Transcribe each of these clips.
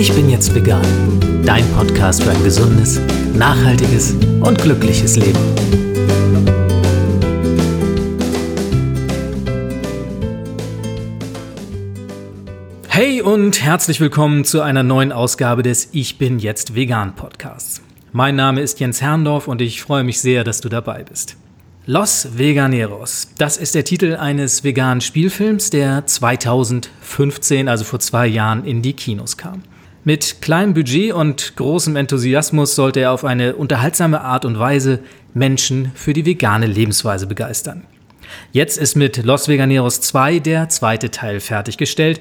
Ich bin jetzt vegan. Dein Podcast für ein gesundes, nachhaltiges und glückliches Leben. Hey und herzlich willkommen zu einer neuen Ausgabe des Ich bin jetzt vegan Podcasts. Mein Name ist Jens Herrndorf und ich freue mich sehr, dass du dabei bist. Los Veganeros, das ist der Titel eines veganen Spielfilms, der 2015, also vor zwei Jahren, in die Kinos kam. Mit kleinem Budget und großem Enthusiasmus sollte er auf eine unterhaltsame Art und Weise Menschen für die vegane Lebensweise begeistern. Jetzt ist mit Los Veganeros 2 der zweite Teil fertiggestellt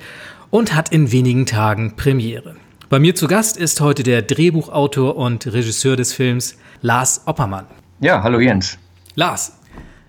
und hat in wenigen Tagen Premiere. Bei mir zu Gast ist heute der Drehbuchautor und Regisseur des Films Lars Oppermann. Ja, hallo Jens. Lars,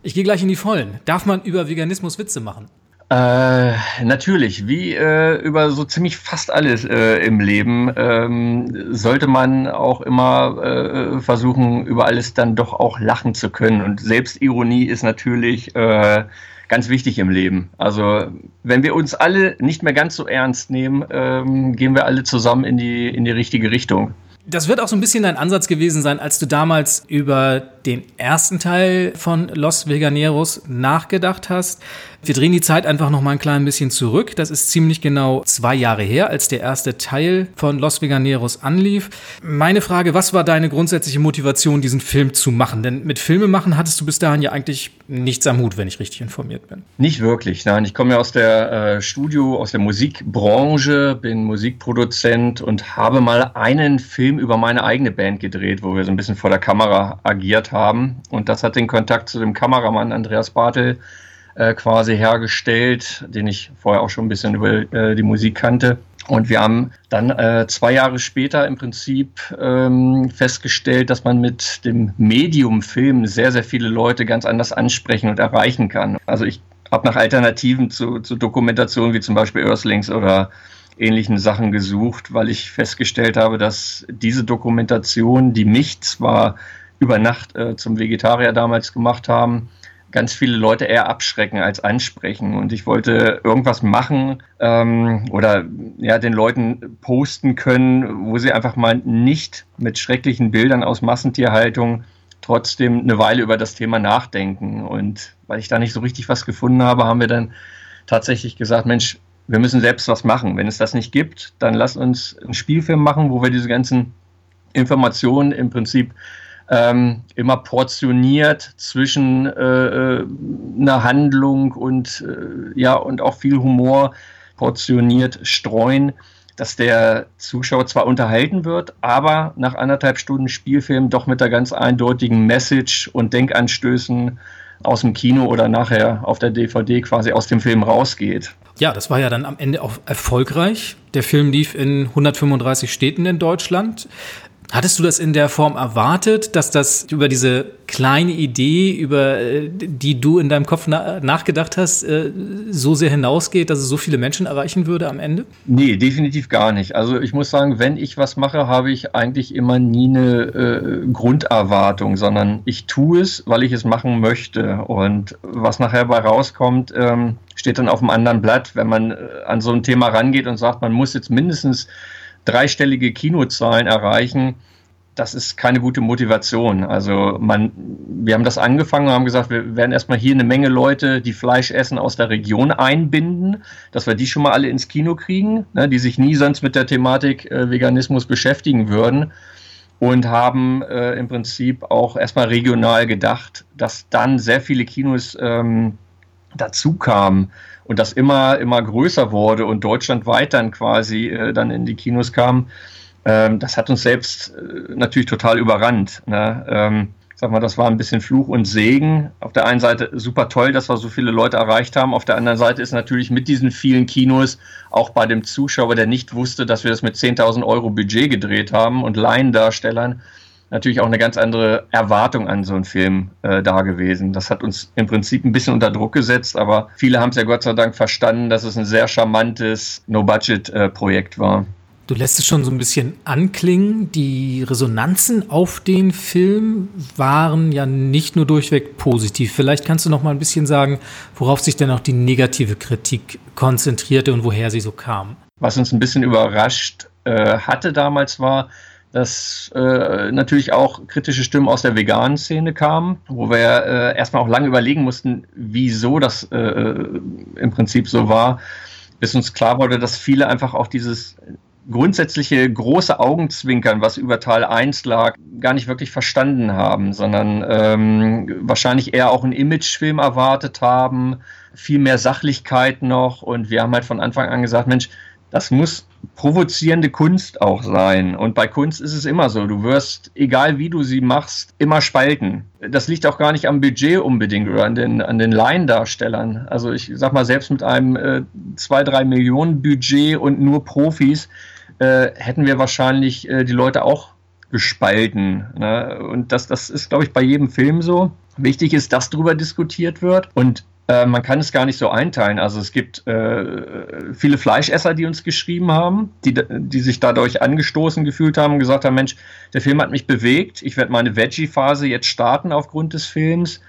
ich gehe gleich in die Vollen. Darf man über Veganismus Witze machen? Äh, natürlich, wie äh, über so ziemlich fast alles äh, im Leben ähm, sollte man auch immer äh, versuchen, über alles dann doch auch lachen zu können. Und Selbstironie ist natürlich äh, ganz wichtig im Leben. Also wenn wir uns alle nicht mehr ganz so ernst nehmen, ähm, gehen wir alle zusammen in die, in die richtige Richtung. Das wird auch so ein bisschen dein Ansatz gewesen sein, als du damals über den ersten Teil von Los Veganeros nachgedacht hast. Wir drehen die Zeit einfach noch mal ein klein bisschen zurück. Das ist ziemlich genau zwei Jahre her, als der erste Teil von Los Veganeros anlief. Meine Frage, was war deine grundsätzliche Motivation, diesen Film zu machen? Denn mit Filme machen hattest du bis dahin ja eigentlich nichts am Hut, wenn ich richtig informiert bin. Nicht wirklich, nein. Ich komme ja aus der äh, Studio, aus der Musikbranche, bin Musikproduzent und habe mal einen Film über meine eigene Band gedreht, wo wir so ein bisschen vor der Kamera agiert haben. Und das hat den Kontakt zu dem Kameramann Andreas Bartel äh, quasi hergestellt, den ich vorher auch schon ein bisschen über äh, die Musik kannte. Und wir haben dann äh, zwei Jahre später im Prinzip ähm, festgestellt, dass man mit dem Medium Film sehr, sehr viele Leute ganz anders ansprechen und erreichen kann. Also ich habe nach Alternativen zu, zu Dokumentationen wie zum Beispiel Earthlings oder ähnlichen Sachen gesucht, weil ich festgestellt habe, dass diese Dokumentation, die mich zwar über Nacht äh, zum Vegetarier damals gemacht haben, ganz viele Leute eher abschrecken als ansprechen. Und ich wollte irgendwas machen ähm, oder ja, den Leuten posten können, wo sie einfach mal nicht mit schrecklichen Bildern aus Massentierhaltung trotzdem eine Weile über das Thema nachdenken. Und weil ich da nicht so richtig was gefunden habe, haben wir dann tatsächlich gesagt, Mensch, wir müssen selbst was machen. Wenn es das nicht gibt, dann lass uns einen Spielfilm machen, wo wir diese ganzen Informationen im Prinzip ähm, immer portioniert zwischen äh, äh, einer Handlung und äh, ja und auch viel Humor portioniert streuen, dass der Zuschauer zwar unterhalten wird, aber nach anderthalb Stunden Spielfilm doch mit der ganz eindeutigen Message und Denkanstößen aus dem Kino oder nachher auf der DVD quasi aus dem Film rausgeht. Ja, das war ja dann am Ende auch erfolgreich. Der Film lief in 135 Städten in Deutschland. Hattest du das in der Form erwartet, dass das über diese kleine Idee, über äh, die du in deinem Kopf na nachgedacht hast, äh, so sehr hinausgeht, dass es so viele Menschen erreichen würde am Ende? Nee, definitiv gar nicht. Also ich muss sagen, wenn ich was mache, habe ich eigentlich immer nie eine äh, Grunderwartung, sondern ich tue es, weil ich es machen möchte. Und was nachher bei rauskommt, ähm, steht dann auf einem anderen Blatt, wenn man äh, an so ein Thema rangeht und sagt, man muss jetzt mindestens dreistellige Kinozahlen erreichen, das ist keine gute Motivation. Also man, wir haben das angefangen und haben gesagt, wir werden erstmal hier eine Menge Leute, die Fleisch essen, aus der Region einbinden, dass wir die schon mal alle ins Kino kriegen, ne, die sich nie sonst mit der Thematik äh, Veganismus beschäftigen würden und haben äh, im Prinzip auch erstmal regional gedacht, dass dann sehr viele Kinos ähm, dazu kamen und das immer, immer größer wurde und deutschlandweit dann quasi äh, dann in die Kinos kam, ähm, das hat uns selbst äh, natürlich total überrannt. Ne? Ähm, sag mal, das war ein bisschen Fluch und Segen. Auf der einen Seite super toll, dass wir so viele Leute erreicht haben. Auf der anderen Seite ist natürlich mit diesen vielen Kinos auch bei dem Zuschauer, der nicht wusste, dass wir das mit 10.000 Euro Budget gedreht haben und Laiendarstellern, natürlich auch eine ganz andere Erwartung an so einen Film äh, da gewesen. Das hat uns im Prinzip ein bisschen unter Druck gesetzt, aber viele haben es ja Gott sei Dank verstanden, dass es ein sehr charmantes No-Budget-Projekt äh, war. Du lässt es schon so ein bisschen anklingen. Die Resonanzen auf den Film waren ja nicht nur durchweg positiv. Vielleicht kannst du noch mal ein bisschen sagen, worauf sich denn auch die negative Kritik konzentrierte und woher sie so kam. Was uns ein bisschen überrascht äh, hatte damals war, dass äh, natürlich auch kritische Stimmen aus der veganen Szene kamen, wo wir äh, erstmal auch lange überlegen mussten, wieso das äh, im Prinzip so war, bis uns klar wurde, dass viele einfach auch dieses grundsätzliche große Augenzwinkern, was über Teil 1 lag, gar nicht wirklich verstanden haben, sondern ähm, wahrscheinlich eher auch einen Imagefilm erwartet haben, viel mehr Sachlichkeit noch. Und wir haben halt von Anfang an gesagt, Mensch, das muss provozierende Kunst auch sein. Und bei Kunst ist es immer so. Du wirst, egal wie du sie machst, immer spalten. Das liegt auch gar nicht am Budget unbedingt oder an den, an den Laiendarstellern. Also ich sag mal, selbst mit einem äh, 2, 3 Millionen Budget und nur Profis äh, hätten wir wahrscheinlich äh, die Leute auch gespalten. Ne? Und das, das ist, glaube ich, bei jedem Film so. Wichtig ist, dass darüber diskutiert wird. Und äh, man kann es gar nicht so einteilen. Also es gibt äh, viele Fleischesser, die uns geschrieben haben, die, die sich dadurch angestoßen gefühlt haben und gesagt haben, Mensch, der Film hat mich bewegt, ich werde meine Veggie-Phase jetzt starten aufgrund des Films.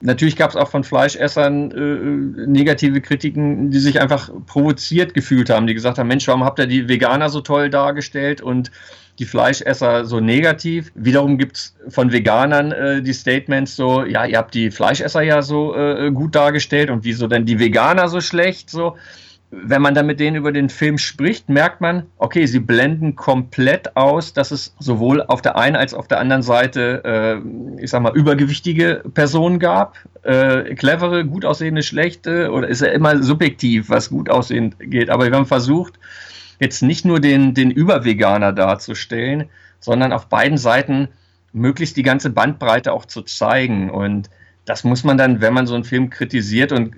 Natürlich gab es auch von Fleischessern äh, negative Kritiken, die sich einfach provoziert gefühlt haben, die gesagt haben, Mensch, warum habt ihr die Veganer so toll dargestellt und die Fleischesser so negativ. Wiederum gibt es von Veganern äh, die Statements so, ja, ihr habt die Fleischesser ja so äh, gut dargestellt und wieso denn die Veganer so schlecht? So, wenn man dann mit denen über den Film spricht, merkt man, okay, sie blenden komplett aus, dass es sowohl auf der einen als auf der anderen Seite, äh, ich sag mal, übergewichtige Personen gab, äh, clevere, gut aussehende, schlechte, oder ist ja immer subjektiv, was gut aussehend geht. Aber wir haben versucht, jetzt nicht nur den, den Überveganer darzustellen, sondern auf beiden Seiten möglichst die ganze Bandbreite auch zu zeigen. Und das muss man dann, wenn man so einen Film kritisiert und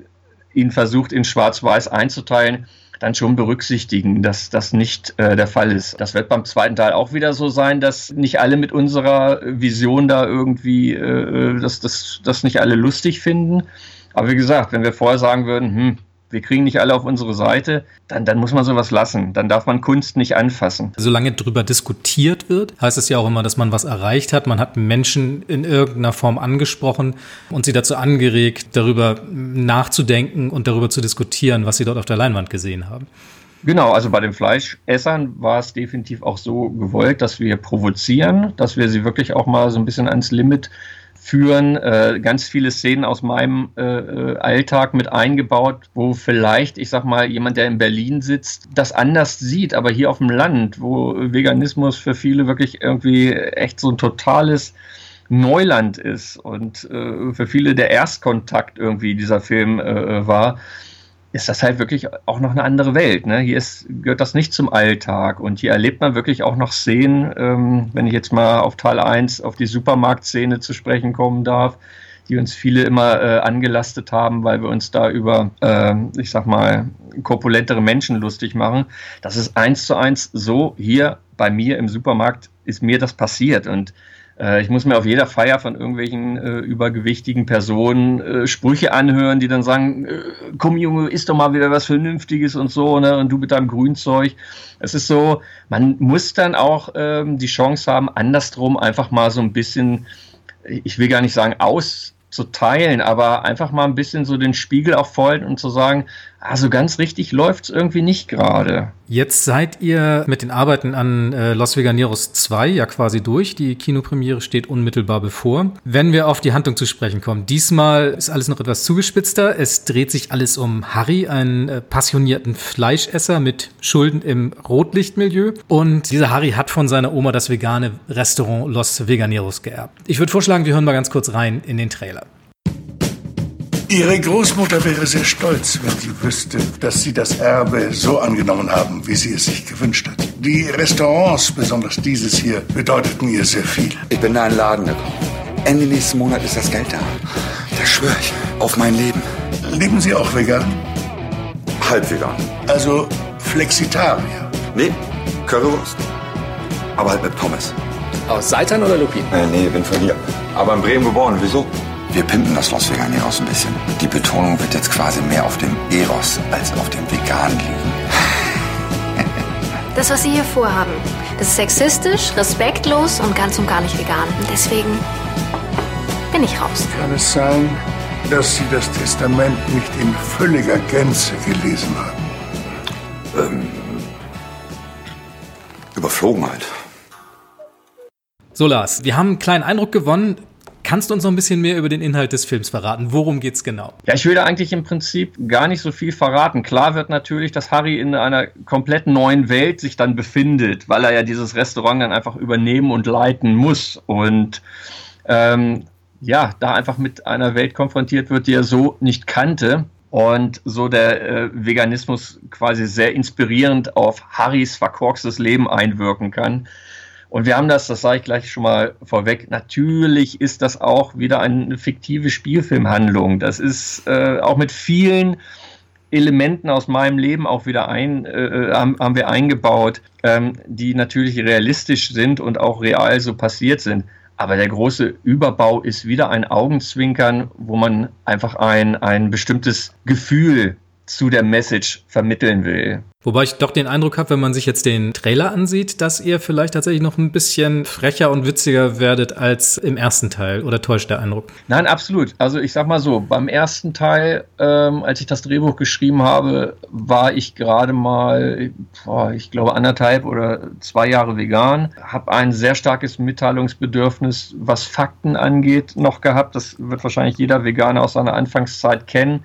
ihn versucht in Schwarz-Weiß einzuteilen, dann schon berücksichtigen, dass das nicht äh, der Fall ist. Das wird beim zweiten Teil auch wieder so sein, dass nicht alle mit unserer Vision da irgendwie, äh, dass das nicht alle lustig finden. Aber wie gesagt, wenn wir vorher sagen würden, hm, wir kriegen nicht alle auf unsere Seite, dann, dann muss man sowas lassen. Dann darf man Kunst nicht anfassen. Solange drüber diskutiert wird, heißt es ja auch immer, dass man was erreicht hat. Man hat Menschen in irgendeiner Form angesprochen und sie dazu angeregt, darüber nachzudenken und darüber zu diskutieren, was sie dort auf der Leinwand gesehen haben. Genau, also bei den Fleischessern war es definitiv auch so gewollt, dass wir provozieren, dass wir sie wirklich auch mal so ein bisschen ans Limit führen, äh, ganz viele Szenen aus meinem äh, äh, Alltag mit eingebaut, wo vielleicht, ich sag mal, jemand, der in Berlin sitzt, das anders sieht, aber hier auf dem Land, wo Veganismus für viele wirklich irgendwie echt so ein totales Neuland ist und äh, für viele der Erstkontakt irgendwie dieser Film äh, war, ist das halt wirklich auch noch eine andere Welt. Ne? Hier ist, gehört das nicht zum Alltag und hier erlebt man wirklich auch noch Szenen, ähm, wenn ich jetzt mal auf Teil 1 auf die Supermarktszene zu sprechen kommen darf, die uns viele immer äh, angelastet haben, weil wir uns da über, äh, ich sag mal, korpulentere Menschen lustig machen. Das ist eins zu eins so hier bei mir im Supermarkt ist mir das passiert und ich muss mir auf jeder Feier von irgendwelchen äh, übergewichtigen Personen äh, Sprüche anhören, die dann sagen, äh, komm Junge, isst doch mal wieder was Vernünftiges und so, ne? Und du mit deinem Grünzeug. Es ist so, man muss dann auch ähm, die Chance haben, andersrum einfach mal so ein bisschen, ich will gar nicht sagen, auszuteilen, aber einfach mal ein bisschen so den Spiegel auch voll und zu sagen, also ganz richtig läuft es irgendwie nicht gerade. Jetzt seid ihr mit den Arbeiten an äh, Los Veganeros 2 ja quasi durch. Die Kinopremiere steht unmittelbar bevor. Wenn wir auf die Handlung zu sprechen kommen, diesmal ist alles noch etwas zugespitzter. Es dreht sich alles um Harry, einen äh, passionierten Fleischesser mit Schulden im Rotlichtmilieu. Und dieser Harry hat von seiner Oma das vegane Restaurant Los Veganeros geerbt. Ich würde vorschlagen, wir hören mal ganz kurz rein in den Trailer. Ihre Großmutter wäre sehr stolz, wenn sie wüsste, dass Sie das Erbe so angenommen haben, wie sie es sich gewünscht hat. Die Restaurants, besonders dieses hier, bedeuteten ihr sehr viel. Ich bin da in den Laden gekommen. Ende nächsten Monat ist das Geld da. Das schwöre ich. Auf mein Leben. Leben Sie auch vegan? Halb vegan. Also Flexitarier? Nee, Currywurst. Aber halt mit Pommes. Aus Seitan oder Lupin? Äh, nee, bin von hier. Aber in Bremen geboren. Wieso? Wir pimpen das Los Veganeros ein bisschen. Die Betonung wird jetzt quasi mehr auf dem Eros als auf dem Vegan liegen. Das, was Sie hier vorhaben, das ist sexistisch, respektlos und ganz und gar nicht vegan. Und deswegen bin ich raus. Kann es sein, dass Sie das Testament nicht in völliger Gänze gelesen haben? Ähm, überflogen halt. So, Lars, wir haben einen kleinen Eindruck gewonnen. Kannst du uns noch ein bisschen mehr über den Inhalt des Films verraten? Worum geht's genau? Ja, ich will da eigentlich im Prinzip gar nicht so viel verraten. Klar wird natürlich, dass Harry in einer komplett neuen Welt sich dann befindet, weil er ja dieses Restaurant dann einfach übernehmen und leiten muss. Und ähm, ja, da einfach mit einer Welt konfrontiert wird, die er so nicht kannte. Und so der äh, Veganismus quasi sehr inspirierend auf Harrys verkorkstes Leben einwirken kann. Und wir haben das, das sage ich gleich schon mal vorweg, natürlich ist das auch wieder eine fiktive Spielfilmhandlung. Das ist äh, auch mit vielen Elementen aus meinem Leben auch wieder ein, äh, haben, haben, wir eingebaut, ähm, die natürlich realistisch sind und auch real so passiert sind. Aber der große Überbau ist wieder ein Augenzwinkern, wo man einfach ein, ein bestimmtes Gefühl zu der Message vermitteln will. Wobei ich doch den Eindruck habe, wenn man sich jetzt den Trailer ansieht, dass ihr vielleicht tatsächlich noch ein bisschen frecher und witziger werdet als im ersten Teil. Oder täuscht der Eindruck? Nein, absolut. Also ich sag mal so, beim ersten Teil, ähm, als ich das Drehbuch geschrieben habe, war ich gerade mal, boah, ich glaube, anderthalb oder zwei Jahre vegan. Habe ein sehr starkes Mitteilungsbedürfnis, was Fakten angeht, noch gehabt. Das wird wahrscheinlich jeder Veganer aus seiner Anfangszeit kennen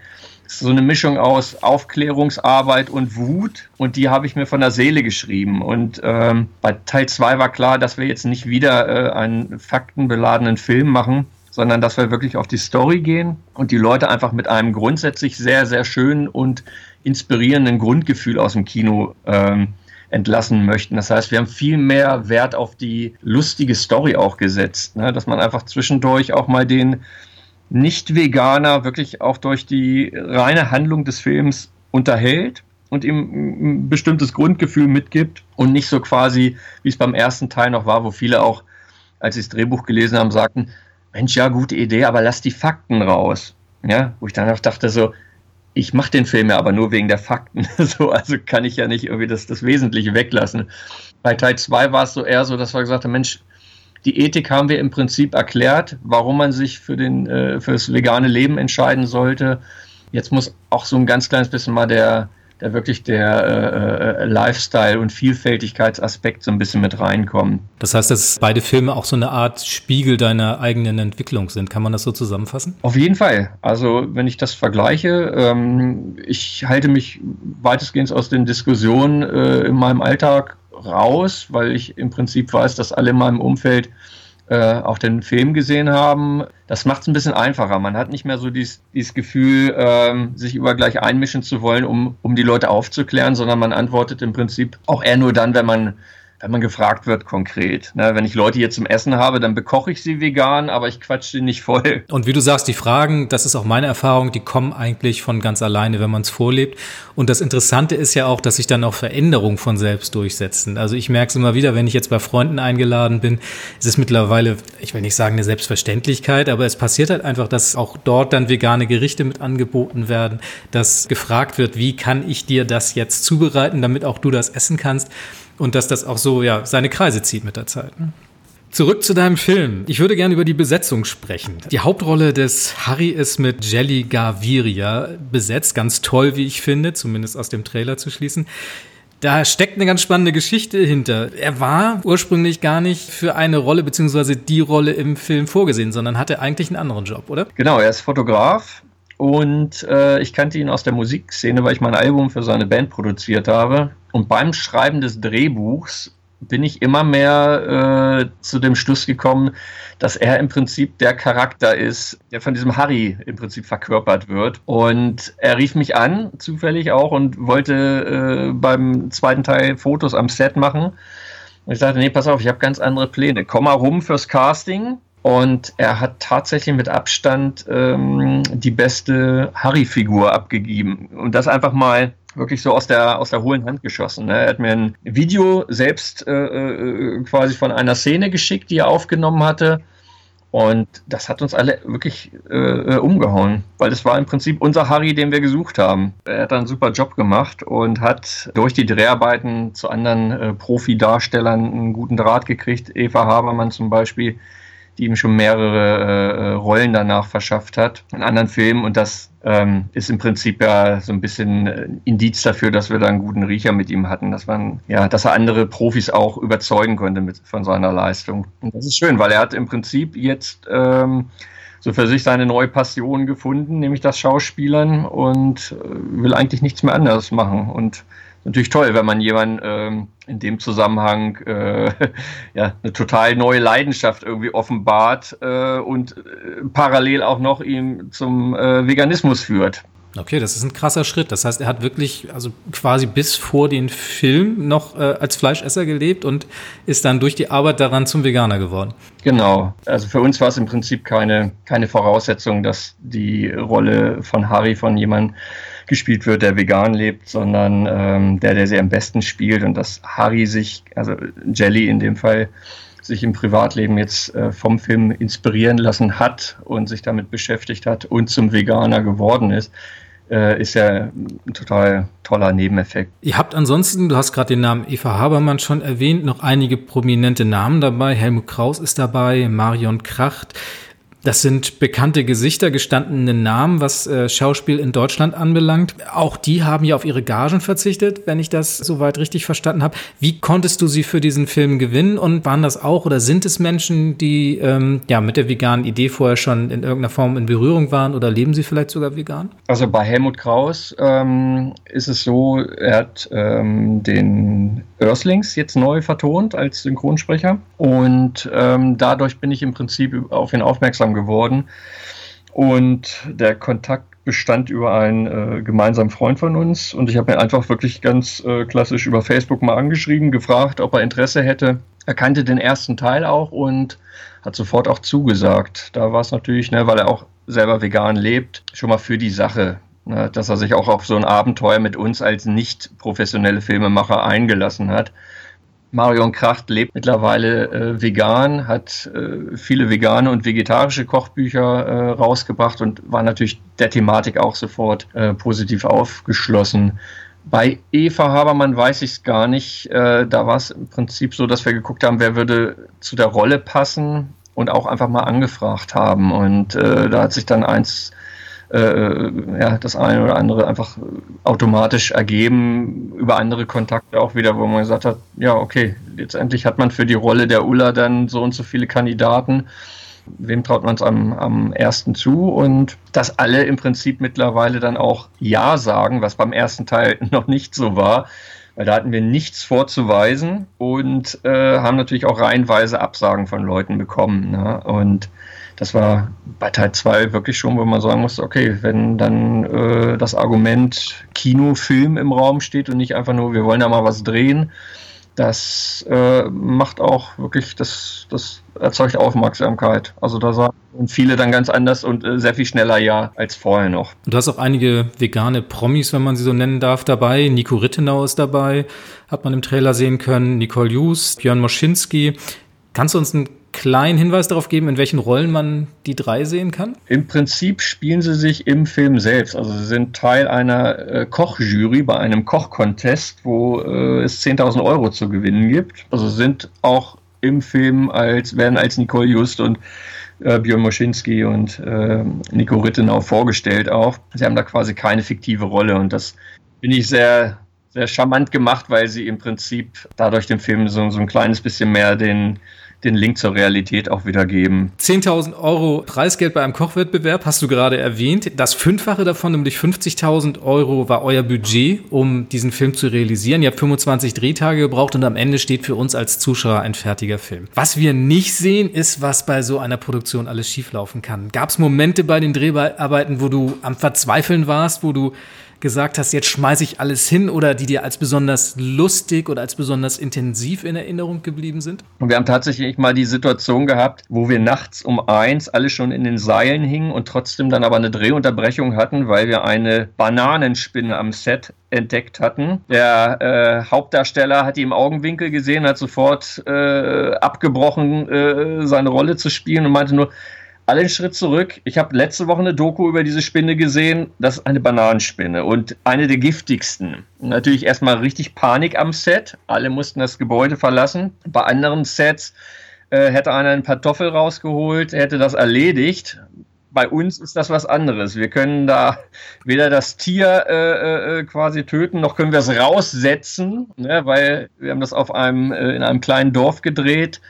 so eine Mischung aus Aufklärungsarbeit und Wut und die habe ich mir von der Seele geschrieben. Und ähm, bei Teil 2 war klar, dass wir jetzt nicht wieder äh, einen faktenbeladenen Film machen, sondern dass wir wirklich auf die Story gehen und die Leute einfach mit einem grundsätzlich sehr, sehr schönen und inspirierenden Grundgefühl aus dem Kino ähm, entlassen möchten. Das heißt, wir haben viel mehr Wert auf die lustige Story auch gesetzt, ne? dass man einfach zwischendurch auch mal den nicht-Veganer wirklich auch durch die reine Handlung des Films unterhält und ihm ein bestimmtes Grundgefühl mitgibt und nicht so quasi, wie es beim ersten Teil noch war, wo viele auch, als sie das Drehbuch gelesen haben, sagten, Mensch, ja, gute Idee, aber lass die Fakten raus. Ja, wo ich dann auch dachte so, ich mache den Film ja aber nur wegen der Fakten. so, also kann ich ja nicht irgendwie das, das Wesentliche weglassen. Bei Teil 2 war es so eher so, dass wir gesagt haben, Mensch, die Ethik haben wir im Prinzip erklärt, warum man sich für, den, äh, für das vegane Leben entscheiden sollte. Jetzt muss auch so ein ganz kleines bisschen mal der, der wirklich der äh, äh, Lifestyle- und Vielfältigkeitsaspekt so ein bisschen mit reinkommen. Das heißt, dass beide Filme auch so eine Art Spiegel deiner eigenen Entwicklung sind. Kann man das so zusammenfassen? Auf jeden Fall. Also wenn ich das vergleiche, ähm, ich halte mich weitestgehend aus den Diskussionen äh, in meinem Alltag raus, weil ich im Prinzip weiß, dass alle in meinem Umfeld äh, auch den Film gesehen haben. Das macht es ein bisschen einfacher. Man hat nicht mehr so dieses, dieses Gefühl, ähm, sich über gleich einmischen zu wollen, um, um die Leute aufzuklären, sondern man antwortet im Prinzip auch eher nur dann, wenn man wenn man gefragt wird konkret. Ne, wenn ich Leute hier zum Essen habe, dann bekoche ich sie vegan, aber ich quatsch sie nicht voll. Und wie du sagst, die Fragen, das ist auch meine Erfahrung, die kommen eigentlich von ganz alleine, wenn man es vorlebt. Und das Interessante ist ja auch, dass sich dann auch Veränderungen von selbst durchsetzen. Also ich merke es immer wieder, wenn ich jetzt bei Freunden eingeladen bin, es ist mittlerweile, ich will nicht sagen eine Selbstverständlichkeit, aber es passiert halt einfach, dass auch dort dann vegane Gerichte mit angeboten werden, dass gefragt wird, wie kann ich dir das jetzt zubereiten, damit auch du das essen kannst und dass das auch so ja seine Kreise zieht mit der Zeit. Ne? Zurück zu deinem Film. Ich würde gerne über die Besetzung sprechen. Die Hauptrolle des Harry ist mit Jelly Gaviria besetzt. Ganz toll, wie ich finde, zumindest aus dem Trailer zu schließen. Da steckt eine ganz spannende Geschichte hinter. Er war ursprünglich gar nicht für eine Rolle beziehungsweise die Rolle im Film vorgesehen, sondern hatte eigentlich einen anderen Job, oder? Genau, er ist Fotograf und äh, ich kannte ihn aus der Musikszene, weil ich mein Album für seine Band produziert habe. Und beim Schreiben des Drehbuchs bin ich immer mehr äh, zu dem Schluss gekommen, dass er im Prinzip der Charakter ist, der von diesem Harry im Prinzip verkörpert wird. Und er rief mich an, zufällig auch, und wollte äh, beim zweiten Teil Fotos am Set machen. Und ich sagte, nee, pass auf, ich habe ganz andere Pläne. Komm mal rum fürs Casting. Und er hat tatsächlich mit Abstand ähm, die beste Harry-Figur abgegeben. Und das einfach mal wirklich so aus der, aus der hohlen Hand geschossen. Ne? Er hat mir ein Video selbst äh, äh, quasi von einer Szene geschickt, die er aufgenommen hatte. Und das hat uns alle wirklich äh, umgehauen, weil das war im Prinzip unser Harry, den wir gesucht haben. Er hat einen super Job gemacht und hat durch die Dreharbeiten zu anderen äh, Profi-Darstellern einen guten Draht gekriegt. Eva Habermann zum Beispiel, die ihm schon mehrere äh, Rollen danach verschafft hat in anderen Filmen. Und das ähm, ist im Prinzip ja so ein bisschen äh, Indiz dafür, dass wir da einen guten Riecher mit ihm hatten, dass man, ja, dass er andere Profis auch überzeugen konnte mit, von seiner Leistung. Und das ist schön, weil er hat im Prinzip jetzt ähm, so für sich seine neue Passion gefunden, nämlich das Schauspielern und äh, will eigentlich nichts mehr anderes machen. Und natürlich toll, wenn man jemanden ähm, in dem Zusammenhang äh, ja, eine total neue Leidenschaft irgendwie offenbart äh, und äh, parallel auch noch ihm zum äh, Veganismus führt. Okay, das ist ein krasser Schritt. Das heißt, er hat wirklich, also quasi bis vor den Film noch äh, als Fleischesser gelebt und ist dann durch die Arbeit daran zum Veganer geworden. Genau. Also für uns war es im Prinzip keine, keine Voraussetzung, dass die Rolle von Harry von jemandem gespielt wird, der vegan lebt, sondern ähm, der, der sie am besten spielt und dass Harry sich, also Jelly in dem Fall, sich im Privatleben jetzt äh, vom Film inspirieren lassen hat und sich damit beschäftigt hat und zum Veganer geworden ist, äh, ist ja ein total toller Nebeneffekt. Ihr habt ansonsten, du hast gerade den Namen Eva Habermann schon erwähnt, noch einige prominente Namen dabei. Helmut Kraus ist dabei, Marion Kracht. Das sind bekannte Gesichter, gestandene Namen, was äh, Schauspiel in Deutschland anbelangt. Auch die haben ja auf ihre Gagen verzichtet, wenn ich das soweit richtig verstanden habe. Wie konntest du sie für diesen Film gewinnen und waren das auch oder sind es Menschen, die ähm, ja mit der veganen Idee vorher schon in irgendeiner Form in Berührung waren oder leben sie vielleicht sogar vegan? Also bei Helmut Kraus ähm, ist es so, er hat ähm, den Earthlings jetzt neu vertont als Synchronsprecher und ähm, dadurch bin ich im Prinzip auf ihn aufmerksam aufmerksam geworden. Und der Kontakt bestand über einen äh, gemeinsamen Freund von uns. Und ich habe mir einfach wirklich ganz äh, klassisch über Facebook mal angeschrieben, gefragt, ob er Interesse hätte. Er kannte den ersten Teil auch und hat sofort auch zugesagt. Da war es natürlich, ne, weil er auch selber vegan lebt, schon mal für die Sache, ne, dass er sich auch auf so ein Abenteuer mit uns als nicht professionelle Filmemacher eingelassen hat. Marion Kracht lebt mittlerweile äh, vegan, hat äh, viele vegane und vegetarische Kochbücher äh, rausgebracht und war natürlich der Thematik auch sofort äh, positiv aufgeschlossen. Bei Eva Habermann weiß ich es gar nicht. Äh, da war es im Prinzip so, dass wir geguckt haben, wer würde zu der Rolle passen und auch einfach mal angefragt haben. Und äh, da hat sich dann eins äh, ja, das eine oder andere einfach automatisch ergeben über andere Kontakte auch wieder, wo man gesagt hat, ja, okay, letztendlich hat man für die Rolle der Ulla dann so und so viele Kandidaten. Wem traut man es am, am ersten zu? Und dass alle im Prinzip mittlerweile dann auch Ja sagen, was beim ersten Teil noch nicht so war, weil da hatten wir nichts vorzuweisen und äh, haben natürlich auch reihenweise Absagen von Leuten bekommen. Ne? Und das war bei Teil 2 wirklich schon, wo man sagen muss, okay, wenn dann äh, das Argument Kinofilm im Raum steht und nicht einfach nur, wir wollen da mal was drehen, das äh, macht auch wirklich, das, das erzeugt Aufmerksamkeit. Also da sagen viele dann ganz anders und äh, sehr viel schneller ja als vorher noch. Du hast auch einige vegane Promis, wenn man sie so nennen darf, dabei. Nico Rittenau ist dabei, hat man im Trailer sehen können. Nicole Hughes, Björn Moschinski. Kannst du uns einen kleinen Hinweis darauf geben, in welchen Rollen man die drei sehen kann? Im Prinzip spielen sie sich im Film selbst. Also sie sind Teil einer äh, Kochjury bei einem Kochcontest, wo äh, es 10.000 Euro zu gewinnen gibt. Also sind auch im Film als, werden als Nicole Just und äh, Björn Moschinski und äh, Nico Rittenau vorgestellt auch. Sie haben da quasi keine fiktive Rolle und das finde ich sehr, sehr charmant gemacht, weil sie im Prinzip dadurch dem Film so, so ein kleines bisschen mehr den, den Link zur Realität auch wieder geben. 10.000 Euro Preisgeld bei einem Kochwettbewerb hast du gerade erwähnt. Das Fünffache davon, nämlich 50.000 Euro, war euer Budget, um diesen Film zu realisieren. Ihr habt 25 Drehtage gebraucht und am Ende steht für uns als Zuschauer ein fertiger Film. Was wir nicht sehen, ist, was bei so einer Produktion alles schieflaufen kann. Gab es Momente bei den Dreharbeiten, wo du am Verzweifeln warst, wo du gesagt hast, jetzt schmeiße ich alles hin oder die dir als besonders lustig oder als besonders intensiv in Erinnerung geblieben sind? Und wir haben tatsächlich mal die Situation gehabt, wo wir nachts um eins alle schon in den Seilen hingen und trotzdem dann aber eine Drehunterbrechung hatten, weil wir eine Bananenspinne am Set entdeckt hatten. Der äh, Hauptdarsteller hat die im Augenwinkel gesehen, hat sofort äh, abgebrochen, äh, seine Rolle zu spielen und meinte nur, alle einen Schritt zurück. Ich habe letzte Woche eine Doku über diese Spinne gesehen. Das ist eine Bananenspinne und eine der giftigsten. Natürlich erstmal richtig Panik am Set. Alle mussten das Gebäude verlassen. Bei anderen Sets äh, hätte einer einen Kartoffel rausgeholt, hätte das erledigt. Bei uns ist das was anderes. Wir können da weder das Tier äh, äh, quasi töten, noch können wir es raussetzen, ne, weil wir haben das auf einem, äh, in einem kleinen Dorf gedreht.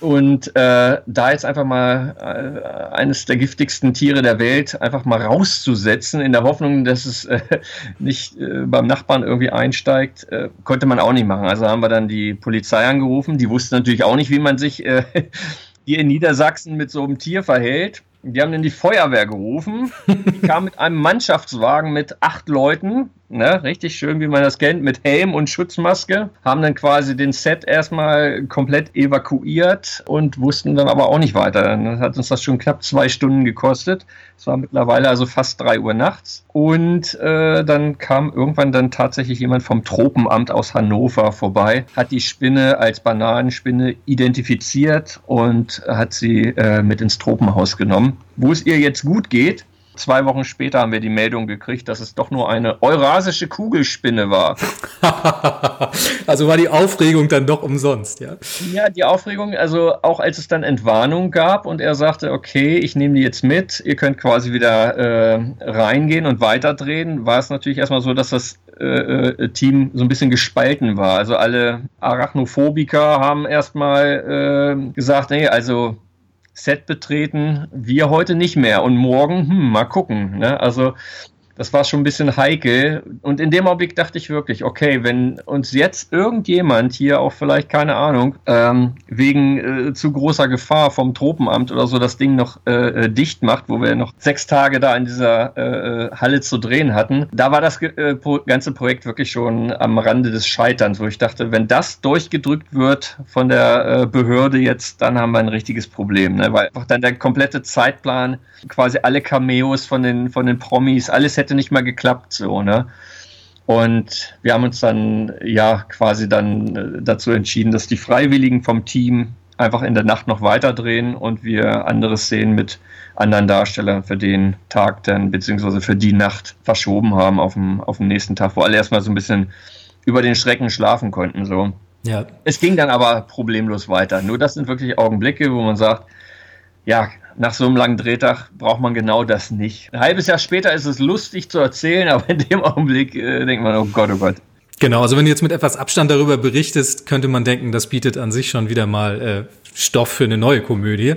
Und äh, da jetzt einfach mal äh, eines der giftigsten Tiere der Welt einfach mal rauszusetzen, in der Hoffnung, dass es äh, nicht äh, beim Nachbarn irgendwie einsteigt, äh, konnte man auch nicht machen. Also haben wir dann die Polizei angerufen. Die wussten natürlich auch nicht, wie man sich äh, hier in Niedersachsen mit so einem Tier verhält. Die haben dann die Feuerwehr gerufen. Die kam mit einem Mannschaftswagen mit acht Leuten, ne, richtig schön, wie man das kennt, mit Helm und Schutzmaske. Haben dann quasi den Set erstmal komplett evakuiert und wussten dann aber auch nicht weiter. Dann hat uns das schon knapp zwei Stunden gekostet. Es war mittlerweile also fast drei Uhr nachts. Und äh, dann kam irgendwann dann tatsächlich jemand vom Tropenamt aus Hannover vorbei, hat die Spinne als Bananenspinne identifiziert und hat sie äh, mit ins Tropenhaus genommen. Wo es ihr jetzt gut geht, zwei Wochen später haben wir die Meldung gekriegt, dass es doch nur eine eurasische Kugelspinne war. also war die Aufregung dann doch umsonst, ja? Ja, die Aufregung, also auch als es dann Entwarnung gab und er sagte, okay, ich nehme die jetzt mit, ihr könnt quasi wieder äh, reingehen und weiterdrehen, war es natürlich erstmal so, dass das äh, äh Team so ein bisschen gespalten war. Also alle Arachnophobiker haben erstmal äh, gesagt, nee, also Set betreten, wir heute nicht mehr und morgen, hm, mal gucken. Ne? Also das war schon ein bisschen heikel. Und in dem Augenblick dachte ich wirklich, okay, wenn uns jetzt irgendjemand hier auch vielleicht, keine Ahnung, ähm, wegen äh, zu großer Gefahr vom Tropenamt oder so das Ding noch äh, äh dicht macht, wo wir noch sechs Tage da in dieser äh, äh Halle zu drehen hatten, da war das äh, ganze Projekt wirklich schon am Rande des Scheiterns, wo ich dachte, wenn das durchgedrückt wird von der Behörde jetzt, dann haben wir ein richtiges Problem, ne? weil einfach dann der komplette Zeitplan, quasi alle Cameos von den, von den Promis, alles hätte hätte nicht mal geklappt, so, ne? Und wir haben uns dann ja quasi dann äh, dazu entschieden, dass die Freiwilligen vom Team einfach in der Nacht noch weiterdrehen und wir andere Szenen mit anderen Darstellern für den Tag dann, beziehungsweise für die Nacht verschoben haben auf dem, auf dem nächsten Tag, wo alle erstmal so ein bisschen über den Schrecken schlafen konnten. So. Ja. Es ging dann aber problemlos weiter. Nur das sind wirklich Augenblicke, wo man sagt, ja, nach so einem langen Drehtag braucht man genau das nicht. Ein halbes Jahr später ist es lustig zu erzählen, aber in dem Augenblick äh, denkt man, oh Gott, oh Gott. Genau, also wenn du jetzt mit etwas Abstand darüber berichtest, könnte man denken, das bietet an sich schon wieder mal äh, Stoff für eine neue Komödie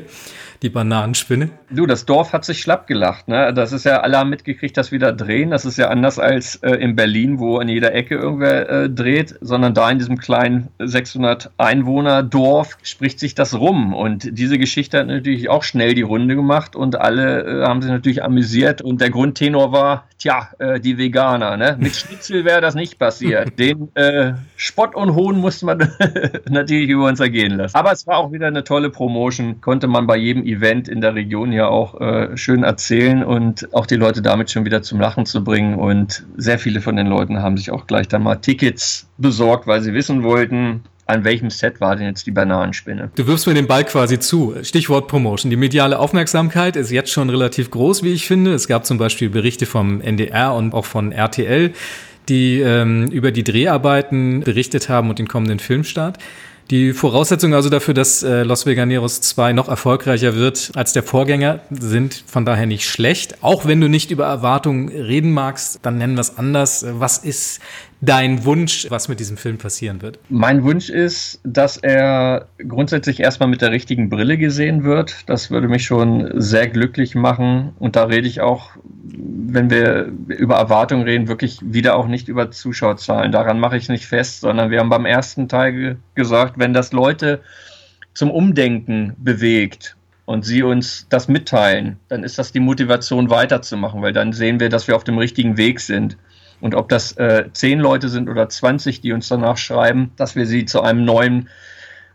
die Bananenspinne. Du, das Dorf hat sich schlapp gelacht. Ne? Das ist ja, alle haben mitgekriegt, dass wir da drehen. Das ist ja anders als äh, in Berlin, wo an jeder Ecke irgendwer äh, dreht, sondern da in diesem kleinen 600 Einwohner Dorf spricht sich das rum. Und diese Geschichte hat natürlich auch schnell die Runde gemacht und alle äh, haben sich natürlich amüsiert. Und der Grundtenor war, tja, äh, die Veganer. Ne? Mit Schnitzel wäre das nicht passiert. Den äh, Spott und Hohn musste man natürlich über uns ergehen lassen. Aber es war auch wieder eine tolle Promotion, konnte man bei jedem Event in der Region hier auch äh, schön erzählen und auch die Leute damit schon wieder zum Lachen zu bringen. Und sehr viele von den Leuten haben sich auch gleich dann mal Tickets besorgt, weil sie wissen wollten, an welchem Set war denn jetzt die Bananenspinne? Du wirfst mir den Ball quasi zu. Stichwort Promotion. Die mediale Aufmerksamkeit ist jetzt schon relativ groß, wie ich finde. Es gab zum Beispiel Berichte vom NDR und auch von RTL, die ähm, über die Dreharbeiten berichtet haben und den kommenden Filmstart. Die Voraussetzungen also dafür, dass äh, Los Veganeros 2 noch erfolgreicher wird als der Vorgänger, sind von daher nicht schlecht. Auch wenn du nicht über Erwartungen reden magst, dann nennen wir es anders. Was ist dein Wunsch, was mit diesem Film passieren wird? Mein Wunsch ist, dass er grundsätzlich erstmal mit der richtigen Brille gesehen wird. Das würde mich schon sehr glücklich machen. Und da rede ich auch, wenn wir über Erwartungen reden, wirklich wieder auch nicht über Zuschauerzahlen. Daran mache ich nicht fest, sondern wir haben beim ersten Teil gesagt, wenn das Leute zum Umdenken bewegt und sie uns das mitteilen, dann ist das die Motivation weiterzumachen, weil dann sehen wir, dass wir auf dem richtigen Weg sind. Und ob das äh, zehn Leute sind oder 20, die uns danach schreiben, dass wir sie zu einem neuen,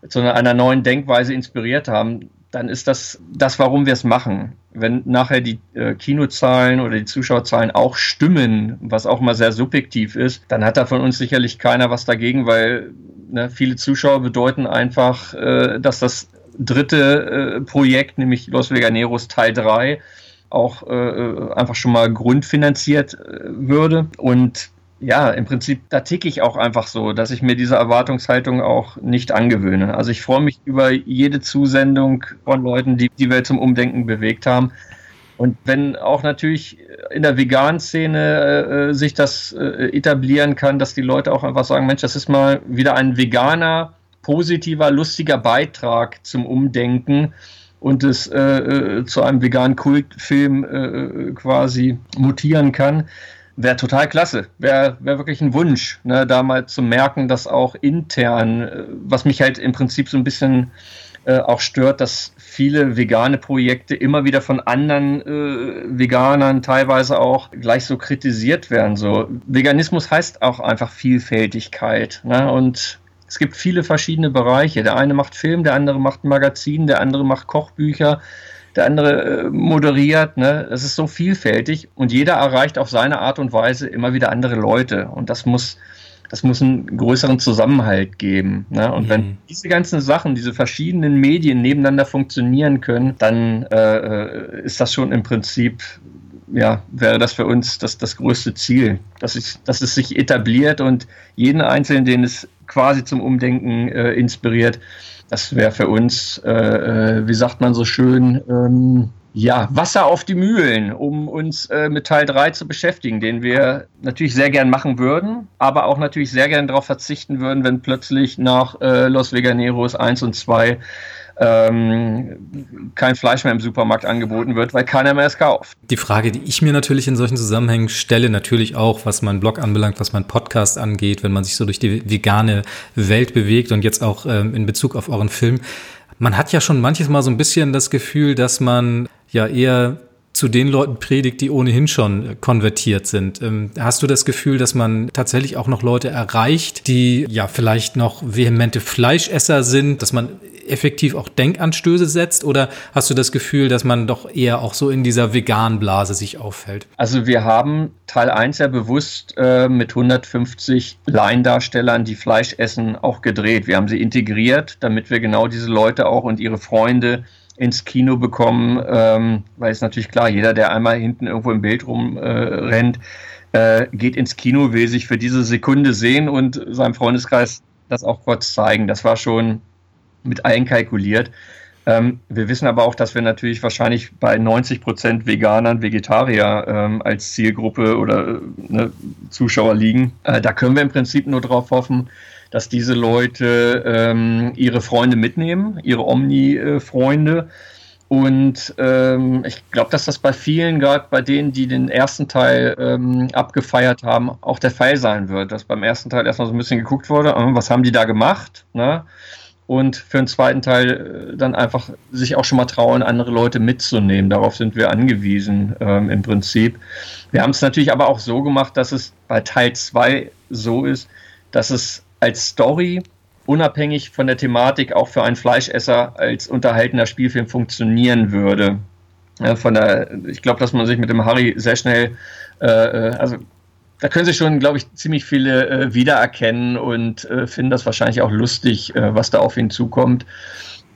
zu einer neuen Denkweise inspiriert haben, dann ist das das, warum wir es machen. Wenn nachher die äh, Kinozahlen oder die Zuschauerzahlen auch stimmen, was auch mal sehr subjektiv ist, dann hat da von uns sicherlich keiner was dagegen, weil ne, viele Zuschauer bedeuten einfach, äh, dass das dritte äh, Projekt, nämlich Los Veganeros Teil 3, auch äh, einfach schon mal grundfinanziert äh, würde. Und ja, im Prinzip, da ticke ich auch einfach so, dass ich mir diese Erwartungshaltung auch nicht angewöhne. Also ich freue mich über jede Zusendung von Leuten, die die Welt zum Umdenken bewegt haben. Und wenn auch natürlich in der veganen Szene äh, sich das äh, etablieren kann, dass die Leute auch einfach sagen, Mensch, das ist mal wieder ein veganer, positiver, lustiger Beitrag zum Umdenken und es äh, äh zu einem veganen Kultfilm äh, quasi mutieren kann, wäre total klasse. Wäre wär wirklich ein Wunsch, ne, da mal zu merken, dass auch intern, äh, was mich halt im Prinzip so ein bisschen äh, auch stört, dass viele vegane Projekte immer wieder von anderen äh, Veganern teilweise auch gleich so kritisiert werden. So Veganismus heißt auch einfach Vielfältigkeit. Ne? Und es gibt viele verschiedene Bereiche. Der eine macht Film, der andere macht Magazin, der andere macht Kochbücher der andere äh, moderiert. Ne? Das ist so vielfältig und jeder erreicht auf seine Art und Weise immer wieder andere Leute. Und das muss, das muss einen größeren Zusammenhalt geben. Ne? Und mhm. wenn diese ganzen Sachen, diese verschiedenen Medien nebeneinander funktionieren können, dann äh, äh, ist das schon im Prinzip ja, wäre das für uns das, das größte Ziel, dass es, dass es sich etabliert und jeden Einzelnen, den es quasi zum Umdenken äh, inspiriert, das wäre für uns, äh, äh, wie sagt man so schön, ähm, ja, Wasser auf die Mühlen, um uns äh, mit Teil 3 zu beschäftigen, den wir natürlich sehr gern machen würden, aber auch natürlich sehr gern darauf verzichten würden, wenn plötzlich nach äh, Los Veganeros 1 und 2 ähm, kein Fleisch mehr im Supermarkt angeboten wird, weil keiner mehr es kauft. Die Frage, die ich mir natürlich in solchen Zusammenhängen stelle, natürlich auch, was mein Blog anbelangt, was mein Podcast angeht, wenn man sich so durch die vegane Welt bewegt und jetzt auch ähm, in Bezug auf euren Film. Man hat ja schon manches Mal so ein bisschen das Gefühl, dass man ja eher zu den Leuten predigt, die ohnehin schon konvertiert sind. Ähm, hast du das Gefühl, dass man tatsächlich auch noch Leute erreicht, die ja vielleicht noch vehemente Fleischesser sind, dass man effektiv auch Denkanstöße setzt? Oder hast du das Gefühl, dass man doch eher auch so in dieser veganen Blase sich auffällt? Also wir haben Teil 1 ja bewusst äh, mit 150 Laiendarstellern, die Fleisch essen, auch gedreht. Wir haben sie integriert, damit wir genau diese Leute auch und ihre Freunde ins Kino bekommen, ähm, weil es natürlich klar, jeder, der einmal hinten irgendwo im Bild rumrennt, äh, äh, geht ins Kino, will sich für diese Sekunde sehen und seinem Freundeskreis das auch kurz zeigen. Das war schon mit einkalkuliert. Ähm, wir wissen aber auch, dass wir natürlich wahrscheinlich bei 90 Prozent Veganern, Vegetarier ähm, als Zielgruppe oder äh, ne, Zuschauer liegen. Äh, da können wir im Prinzip nur darauf hoffen, dass diese Leute ähm, ihre Freunde mitnehmen, ihre Omni-Freunde. Und ähm, ich glaube, dass das bei vielen, gerade bei denen, die den ersten Teil ähm, abgefeiert haben, auch der Fall sein wird. Dass beim ersten Teil erstmal so ein bisschen geguckt wurde, äh, was haben die da gemacht? Ne? Und für den zweiten Teil äh, dann einfach sich auch schon mal trauen, andere Leute mitzunehmen. Darauf sind wir angewiesen ähm, im Prinzip. Wir haben es natürlich aber auch so gemacht, dass es bei Teil 2 so ist, dass es als Story unabhängig von der Thematik auch für einen Fleischesser als unterhaltener Spielfilm funktionieren würde. Ja, von der, ich glaube, dass man sich mit dem Harry sehr schnell, äh, äh, also da können sich schon, glaube ich, ziemlich viele äh, wiedererkennen und äh, finden das wahrscheinlich auch lustig, äh, was da auf ihn zukommt.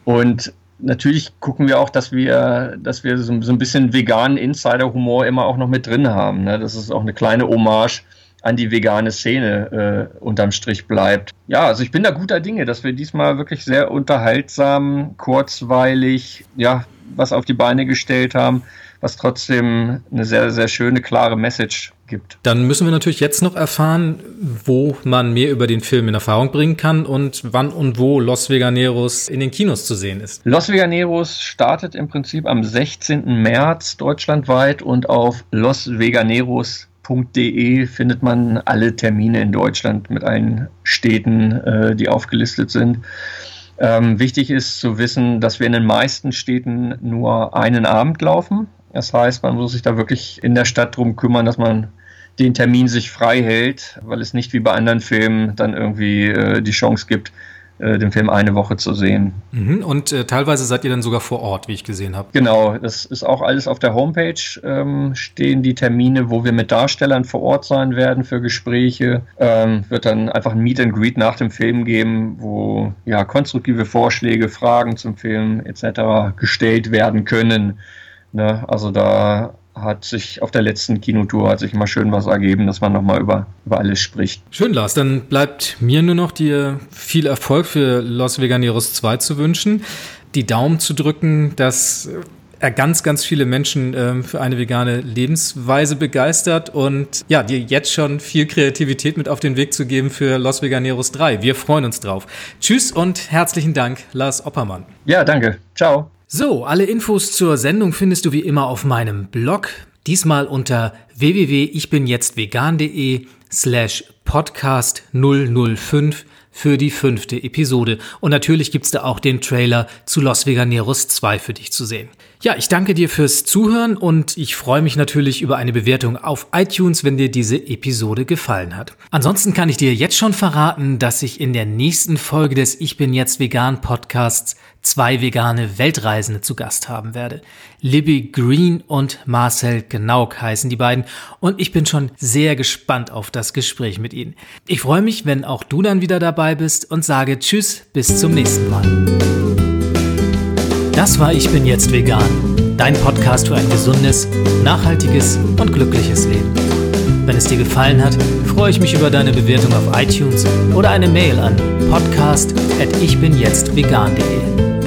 Und natürlich gucken wir auch, dass wir, dass wir so, so ein bisschen veganen Insider-Humor immer auch noch mit drin haben. Ne? Das ist auch eine kleine Hommage an die vegane Szene äh, unterm Strich bleibt. Ja, also ich bin da guter Dinge, dass wir diesmal wirklich sehr unterhaltsam, kurzweilig, ja, was auf die Beine gestellt haben, was trotzdem eine sehr, sehr schöne, klare Message gibt. Dann müssen wir natürlich jetzt noch erfahren, wo man mehr über den Film in Erfahrung bringen kann und wann und wo Los Veganeros in den Kinos zu sehen ist. Los Veganeros startet im Prinzip am 16. März deutschlandweit und auf losveganeros.de www.städte.de findet man alle Termine in Deutschland mit allen Städten, äh, die aufgelistet sind. Ähm, wichtig ist zu wissen, dass wir in den meisten Städten nur einen Abend laufen. Das heißt, man muss sich da wirklich in der Stadt drum kümmern, dass man den Termin sich frei hält, weil es nicht wie bei anderen Filmen dann irgendwie äh, die Chance gibt, den Film eine Woche zu sehen. Mhm, und äh, teilweise seid ihr dann sogar vor Ort, wie ich gesehen habe. Genau, das ist auch alles auf der Homepage, ähm, stehen die Termine, wo wir mit Darstellern vor Ort sein werden für Gespräche. Ähm, wird dann einfach ein Meet and Greet nach dem Film geben, wo ja konstruktive Vorschläge, Fragen zum Film etc. gestellt werden können. Ne? Also da hat sich auf der letzten Kinotour hat sich immer schön was ergeben, dass man nochmal über, über alles spricht. Schön, Lars. Dann bleibt mir nur noch dir viel Erfolg für Los Veganeros 2 zu wünschen, die Daumen zu drücken, dass er ganz, ganz viele Menschen äh, für eine vegane Lebensweise begeistert und ja, dir jetzt schon viel Kreativität mit auf den Weg zu geben für Los Veganeros 3. Wir freuen uns drauf. Tschüss und herzlichen Dank, Lars Oppermann. Ja, danke. Ciao. So, alle Infos zur Sendung findest du wie immer auf meinem Blog. Diesmal unter www.ichbinjetztvegan.de slash podcast 005 für die fünfte Episode. Und natürlich gibt's da auch den Trailer zu Los Veganeros 2 für dich zu sehen. Ja, ich danke dir fürs Zuhören und ich freue mich natürlich über eine Bewertung auf iTunes, wenn dir diese Episode gefallen hat. Ansonsten kann ich dir jetzt schon verraten, dass ich in der nächsten Folge des Ich bin jetzt vegan Podcasts zwei vegane Weltreisende zu Gast haben werde. Libby Green und Marcel Genauk heißen die beiden und ich bin schon sehr gespannt auf das Gespräch mit ihnen. Ich freue mich, wenn auch du dann wieder dabei bist und sage Tschüss, bis zum nächsten Mal. Das war Ich bin jetzt vegan, dein Podcast für ein gesundes, nachhaltiges und glückliches Leben. Wenn es dir gefallen hat, freue ich mich über deine Bewertung auf iTunes oder eine Mail an podcast@ichbinjetztvegan.de.